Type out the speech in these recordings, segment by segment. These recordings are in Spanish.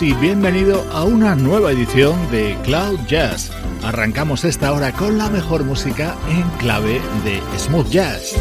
Y bienvenido a una nueva edición de Cloud Jazz. Arrancamos esta hora con la mejor música en clave de smooth jazz.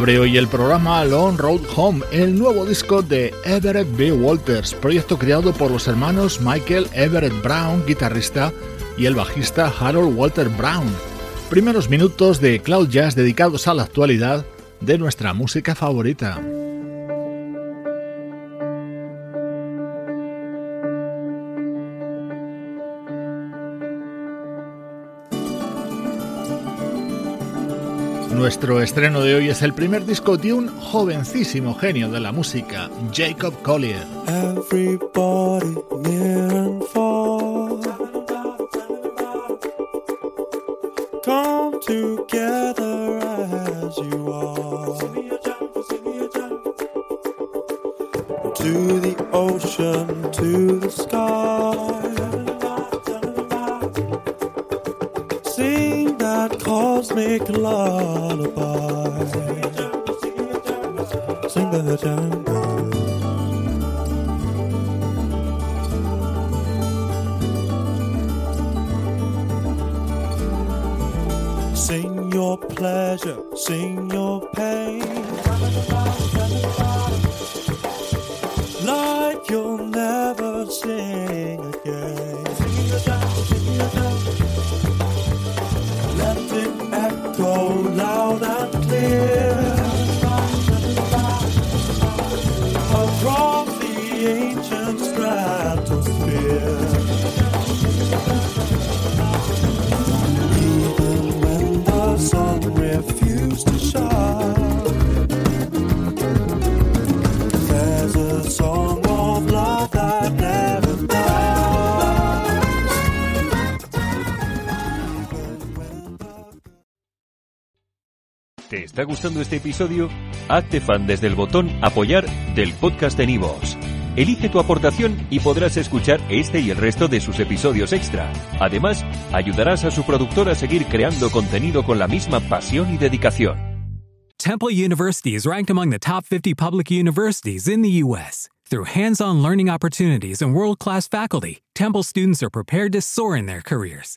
Abre hoy el programa Long Road Home, el nuevo disco de Everett B. Walters, proyecto creado por los hermanos Michael Everett Brown, guitarrista, y el bajista Harold Walter Brown. Primeros minutos de Cloud Jazz dedicados a la actualidad de nuestra música favorita. Nuestro estreno de hoy es el primer disco de un jovencísimo genio de la música, Jacob Collier. Everybody near and far. Come together as you are. To the ocean, to the sky. cosmic lullaby. Sing the jungle. Sing your pleasure, sing your ¿Te está gustando este episodio? Hazte fan desde el botón Apoyar del podcast de Nivos. Elige tu aportación y podrás escuchar este y el resto de sus episodios extra. Además, ayudarás a su productor a seguir creando contenido con la misma pasión y dedicación. Temple University is ranked among the top 50 public universities in the U.S. Through hands-on learning opportunities and world-class faculty, Temple students are prepared to soar in their careers.